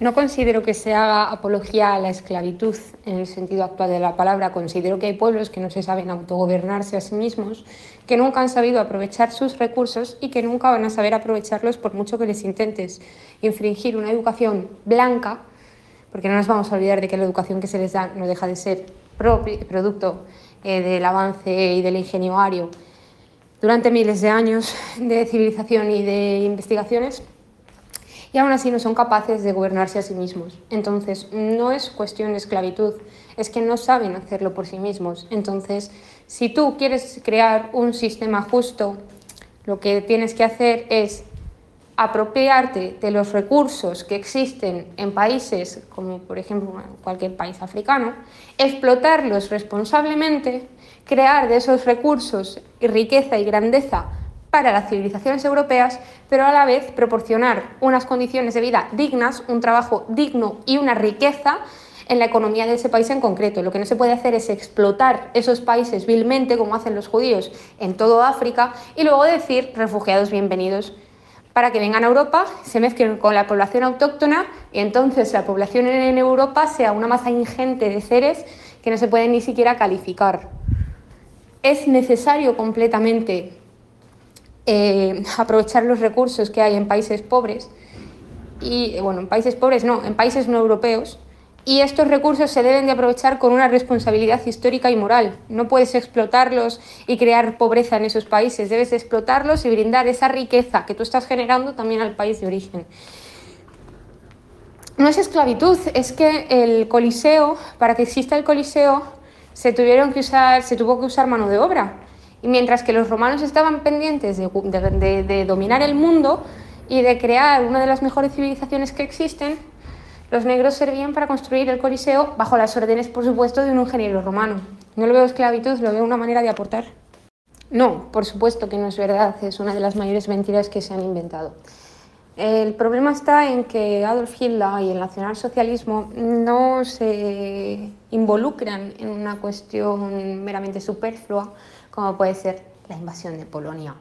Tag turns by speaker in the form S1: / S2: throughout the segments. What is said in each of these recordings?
S1: No considero que se haga apología a la esclavitud en el sentido actual de la palabra. Considero que hay pueblos que no se saben autogobernarse a sí mismos, que nunca han sabido aprovechar sus recursos y que nunca van a saber aprovecharlos por mucho que les intentes infringir una educación blanca, porque no nos vamos a olvidar de que la educación que se les da no deja de ser producto eh, del avance y del ingenio durante miles de años de civilización y de investigaciones y aún así no son capaces de gobernarse a sí mismos. Entonces, no es cuestión de esclavitud, es que no saben hacerlo por sí mismos. Entonces, si tú quieres crear un sistema justo, lo que tienes que hacer es apropiarte de los recursos que existen en países como por ejemplo cualquier país africano, explotarlos responsablemente, crear de esos recursos riqueza y grandeza para las civilizaciones europeas, pero a la vez proporcionar unas condiciones de vida dignas, un trabajo digno y una riqueza en la economía de ese país en concreto. Lo que no se puede hacer es explotar esos países vilmente, como hacen los judíos en todo África, y luego decir refugiados bienvenidos para que vengan a Europa, se mezclen con la población autóctona y entonces la población en Europa sea una masa ingente de seres que no se pueden ni siquiera calificar. Es necesario completamente eh, aprovechar los recursos que hay en países pobres, y bueno, en países pobres no, en países no europeos, y estos recursos se deben de aprovechar con una responsabilidad histórica y moral. No puedes explotarlos y crear pobreza en esos países, debes explotarlos y brindar esa riqueza que tú estás generando también al país de origen. No es esclavitud, es que el coliseo, para que exista el coliseo, se, tuvieron que usar, se tuvo que usar mano de obra. Y mientras que los romanos estaban pendientes de, dominar el mundo y de crear una de las mejores civilizaciones que existen, los negros servían para construir el Coliseo bajo las órdenes, por supuesto, de un ingeniero romano. No lo veo esclavitud, lo veo una manera de aportar. No, por supuesto que no es verdad, es una de las mayores mentiras que se han inventado. El problema está en que Adolf Hitler y el nacionalsocialismo no se involucran en una cuestión meramente superflua, como puede ser la invasión de Polonia.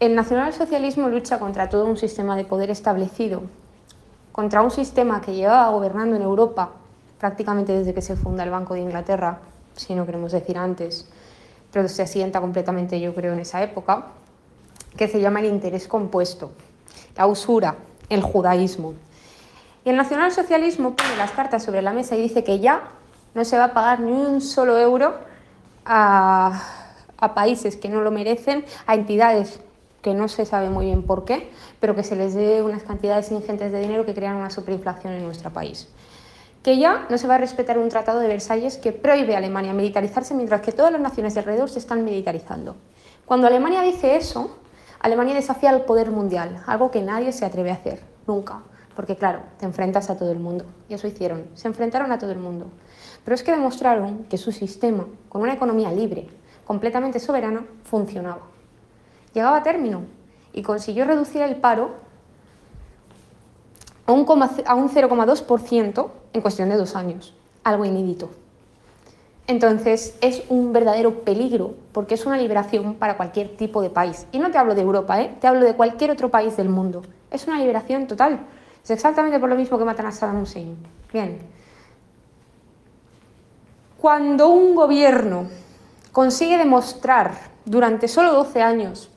S1: El nacionalsocialismo lucha contra todo un sistema de poder establecido, contra un sistema que llevaba gobernando en Europa prácticamente desde que se funda el Banco de Inglaterra, si no queremos decir antes, pero se asienta completamente yo creo en esa época, que se llama el interés compuesto, la usura, el judaísmo. Y el nacionalsocialismo pone las cartas sobre la mesa y dice que ya no se va a pagar ni un solo euro a, países que no lo merecen, a entidades que no se sabe muy bien por qué, pero que se les dé unas cantidades ingentes de dinero que crean una superinflación en nuestro país. Que ya no se va a respetar un tratado de Versalles que prohíbe a Alemania militarizarse mientras que todas las naciones de alrededor se están militarizando. Cuando Alemania dice eso, Alemania desafía al poder mundial, algo que nadie se atreve a hacer, nunca. Porque claro, te enfrentas a todo el mundo. Y eso hicieron, se enfrentaron a todo el mundo. Pero es que demostraron que su sistema, con una economía libre, completamente soberana, funcionaba. Llegaba a término y consiguió reducir el paro a un 0,2% en cuestión de dos años, algo inédito. Entonces es un verdadero peligro porque es una liberación para cualquier tipo de país. Y no te hablo de Europa, ¿eh? te hablo de cualquier otro país del mundo. Es una liberación total. Es exactamente por lo mismo que matan a Saddam Hussein. Bien. Cuando un gobierno consigue demostrar durante solo 12 años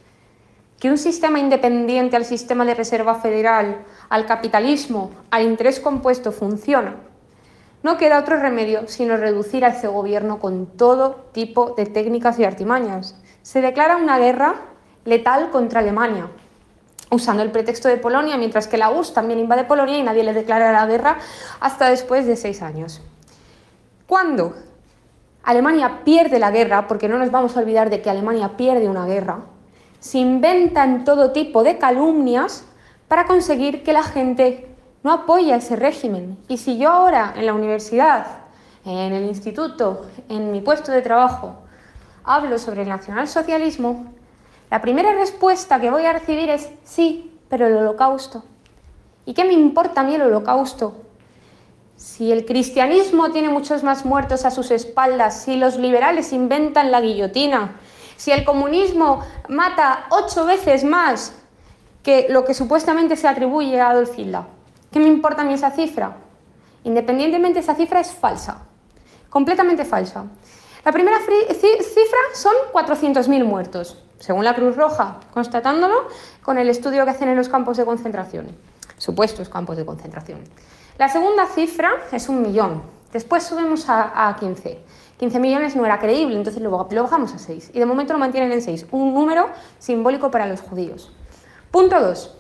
S1: que un sistema independiente al sistema de reserva federal, al capitalismo, al interés compuesto funciona, no queda otro remedio sino reducir a ese gobierno con todo tipo de técnicas y artimañas. Se declara una guerra letal contra Alemania, usando el pretexto de Polonia, mientras que la URSS también invade Polonia y nadie le declara la guerra hasta después de seis años. ¿Cuándo? Alemania pierde la guerra, porque no nos vamos a olvidar de que Alemania pierde una guerra, se inventan todo tipo de calumnias para conseguir que la gente no apoye ese régimen. Y si yo ahora en la universidad, en el instituto, en mi puesto de trabajo, hablo sobre el nacionalsocialismo, la primera respuesta que voy a recibir es sí, pero el holocausto. ¿Y qué me importa a mí el holocausto? Si el cristianismo tiene muchos más muertos a sus espaldas, si los liberales inventan la guillotina, si el comunismo mata ocho veces más que lo que supuestamente se atribuye a Adolf Hitler, ¿Qué me importa a mí esa cifra? Independientemente, esa cifra es falsa, completamente falsa. La primera cifra son 400.000 muertos, según la Cruz Roja, constatándolo con el estudio que hacen en los campos de concentración, supuestos campos de concentración. La segunda cifra es un millón. Después subimos a, 15. 15 millones no era creíble, entonces lo, lo bajamos a 6. Y de momento lo mantienen en 6, un número simbólico para los judíos. Punto 2.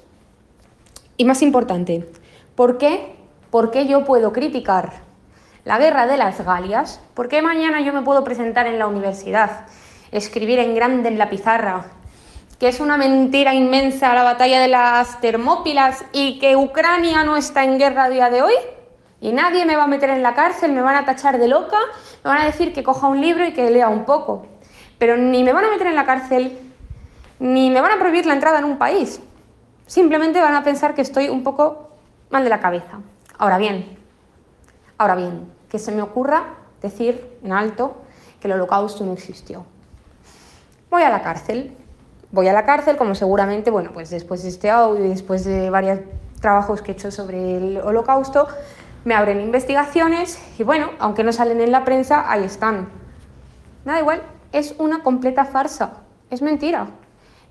S1: Y más importante, ¿por qué? ¿Por qué yo puedo criticar la guerra de las Galias, ¿por qué mañana yo me puedo presentar en la universidad, escribir en grande en la pizarra que es una mentira inmensa la batalla de las Termópilas y que Ucrania no está en guerra a día de hoy? Y nadie me va a meter en la cárcel, me van a tachar de loca, me van a decir que coja un libro y que lea un poco. Pero ni me van a meter en la cárcel, ni me van a prohibir la entrada en un país. Simplemente van a pensar que estoy un poco mal de la cabeza. Ahora bien, Ahora bien, que se me ocurra decir en alto que el holocausto no existió. Voy a la cárcel. Voy a la cárcel, como seguramente, bueno, pues después de este audio y después de varios trabajos que he hecho sobre el holocausto, me abren investigaciones y bueno, aunque no salen en la prensa, ahí están. Nada igual, es una completa farsa, es mentira.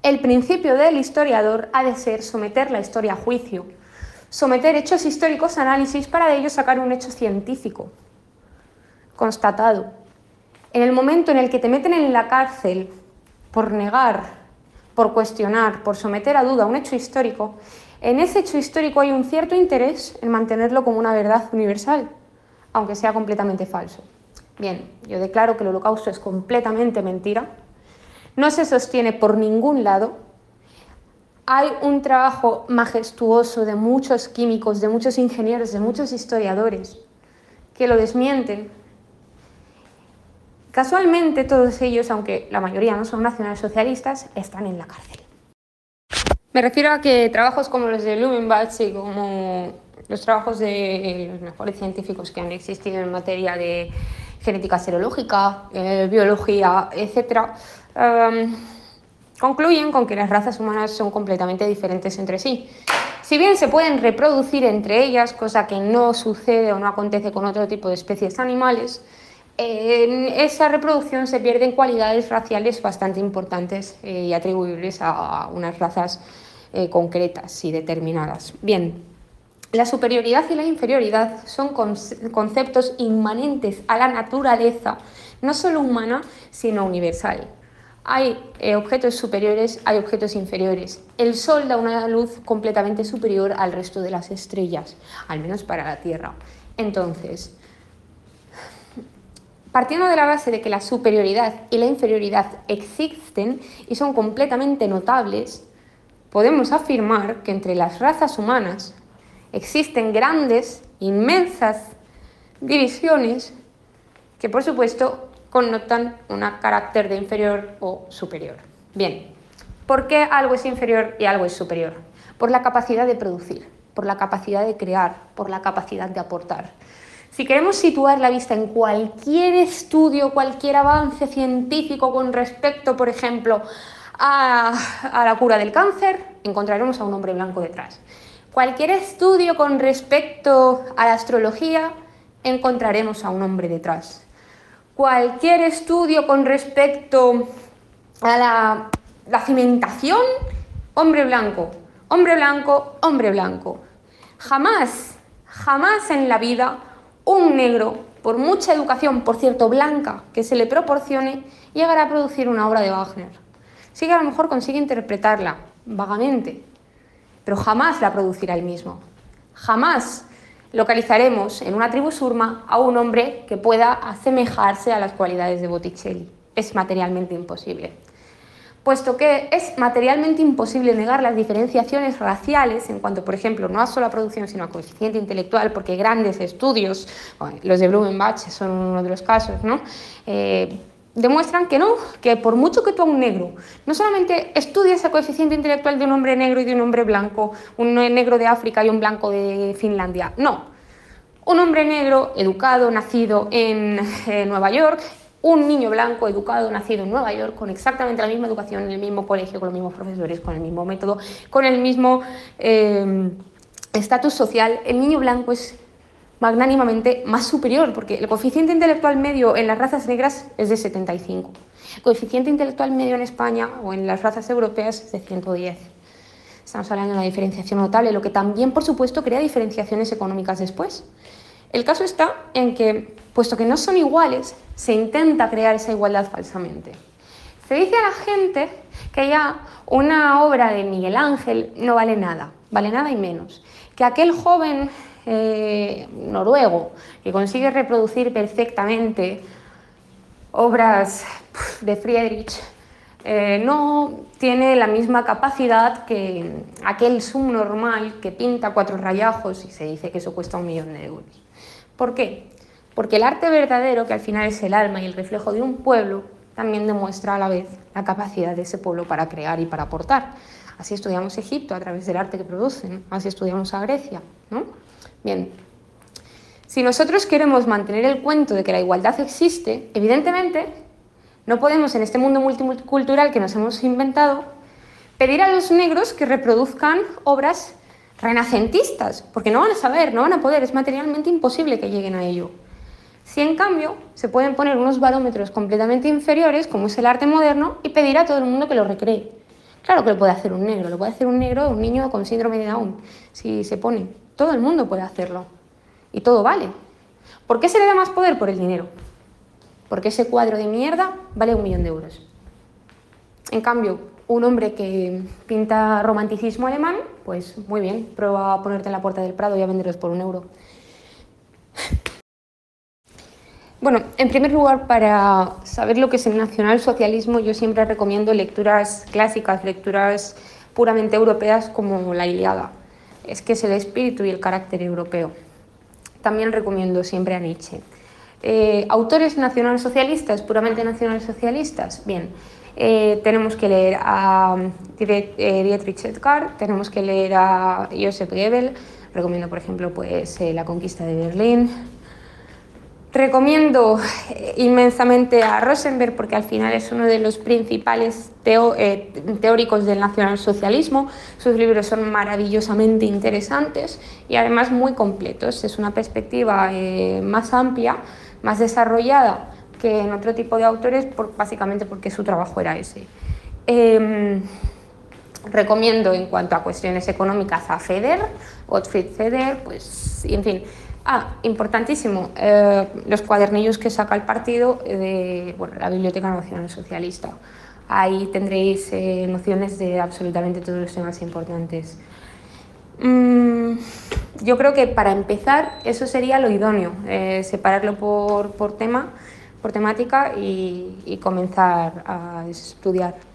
S1: El principio del historiador ha de ser someter la historia a juicio, someter hechos históricos a análisis para de ello sacar un hecho científico constatado. En el momento en el que te meten en la cárcel por negar, por cuestionar, por someter a duda un hecho histórico, en ese hecho histórico hay un cierto interés en mantenerlo como una verdad universal, aunque sea completamente falso. Bien, yo declaro que el holocausto es completamente mentira, no se sostiene por ningún lado, hay un trabajo majestuoso de muchos químicos, de muchos ingenieros, de muchos historiadores que lo desmienten. Casualmente todos ellos, aunque la mayoría no son nacionalsocialistas, están en la cárcel. Me refiero a que trabajos como los de Blumenbach y como los trabajos de los mejores científicos que han existido en materia de genética serológica, eh, biología, etc., concluyen con que las razas humanas son completamente diferentes entre sí. Si bien se pueden reproducir entre ellas, cosa que no sucede o no acontece con otro tipo de especies animales, en esa reproducción se pierden cualidades raciales bastante importantes eh, y atribuibles a unas razas eh, concretas y determinadas. Bien, la superioridad y la inferioridad son conceptos inmanentes a la naturaleza, no solo humana, sino universal. Hay eh, objetos superiores, hay objetos inferiores. El Sol da una luz completamente superior al resto de las estrellas, al menos para la Tierra. Entonces, partiendo de la base de que la superioridad y la inferioridad existen y son completamente notables, podemos afirmar que entre las razas humanas existen grandes, inmensas divisiones que por supuesto connotan un carácter de inferior o superior. Bien, ¿por qué algo es inferior y algo es superior? Por la capacidad de producir, por la capacidad de crear, por la capacidad de aportar. Si queremos situar la vista en cualquier estudio, cualquier avance científico con respecto, por ejemplo, a, la cura del cáncer, encontraremos a un hombre blanco detrás. Cualquier estudio con respecto a la astrología, encontraremos a un hombre detrás cualquier estudio con respecto a la, cimentación, hombre blanco, hombre blanco, hombre blanco. Jamás, jamás en la vida un negro, por mucha educación, por cierto, blanca, que se le proporcione, llegará a producir una obra de Wagner. Sí que a lo mejor consigue interpretarla vagamente, pero jamás la producirá él mismo. Jamás localizaremos en una tribu surma a un hombre que pueda asemejarse a las cualidades de Botticelli. Es materialmente imposible. Puesto que es materialmente imposible negar las diferenciaciones raciales en cuanto, por ejemplo, no a solo a producción, sino a coeficiente intelectual, porque grandes estudios, los de Blumenbach son uno de los casos, ¿no? Eh, demuestran que no, que por mucho que tú a un negro no solamente estudies el coeficiente intelectual de un hombre negro y de un hombre blanco, un negro de África y un blanco de Finlandia, no. Un hombre negro educado, nacido en eh, Nueva York, un niño blanco educado, nacido en Nueva York, con exactamente la misma educación, en el mismo colegio, con los mismos profesores, con el mismo método, con el mismo... Eh, estatus social, el niño blanco es magnánimamente más superior, porque el coeficiente intelectual medio en las razas negras es de 75. El coeficiente intelectual medio en España o en las razas europeas es de 110. Estamos hablando de una diferenciación notable, lo que también, por supuesto, crea diferenciaciones económicas después. El caso está en que, puesto que no son iguales, se intenta crear esa igualdad falsamente. Se dice a la gente que ya una obra de Miguel Ángel no vale nada, vale nada y menos. Que aquel joven eh, noruego que consigue reproducir perfectamente obras de Friedrich eh, no tiene la misma capacidad que aquel subnormal que pinta cuatro rayajos y se dice que eso cuesta un millón de euros. ¿Por qué? Porque el arte verdadero, que al final es el alma y el reflejo de un pueblo, también demuestra a la vez la capacidad de ese pueblo para crear y para aportar. Así estudiamos Egipto a través del arte que producen, así estudiamos a Grecia. ¿no? Bien, si nosotros queremos mantener el cuento de que la igualdad existe, evidentemente no podemos en este mundo multicultural que nos hemos inventado pedir a los negros que reproduzcan obras renacentistas, porque no van a saber, no van a poder, es materialmente imposible que lleguen a ello. Si en cambio se pueden poner unos barómetros completamente inferiores, como es el arte moderno, y pedir a todo el mundo que lo recree. Claro que lo puede hacer un negro, lo puede hacer un negro, un niño con síndrome de Down, si se pone. Todo el mundo puede hacerlo. Y todo vale. ¿Por qué se le da más poder? Por el dinero. Porque ese cuadro de mierda vale un millón de euros. En cambio, un hombre que pinta romanticismo alemán, pues muy bien, prueba a ponerte en la puerta del Prado y a venderlos por un euro. Bueno, en primer lugar, para saber lo que es el nacionalsocialismo, yo siempre recomiendo lecturas clásicas, lecturas puramente europeas como la Iliada. Es que es el espíritu y el carácter europeo. También recomiendo siempre a Nietzsche. Eh, autores nacionalsocialistas, puramente nacionalsocialistas, bien, eh, tenemos que leer a eh, Dietrich Edgar, tenemos que leer a Joseph Goebbels, recomiendo por ejemplo pues, La conquista de Berlín, Recomiendo eh, inmensamente a Rosenberg porque al final es uno de los principales eh, teóricos del nacionalsocialismo. Sus libros son maravillosamente interesantes y además muy completos. Es una perspectiva eh, más amplia, más desarrollada que en otro tipo de autores, básicamente porque su trabajo era ese. Em, recomiendo en cuanto a cuestiones económicas a Feder, Gottfried Feder, pues, en fin, Ah, importantísimo, eh, los cuadernillos que saca el partido de bueno, la Biblioteca Nacional Socialista. Ahí tendréis eh, nociones de absolutamente todos los temas importantes. Mm, yo creo que para empezar eso sería lo idóneo, eh, separarlo por, por, tema, por temática y, y comenzar a estudiar.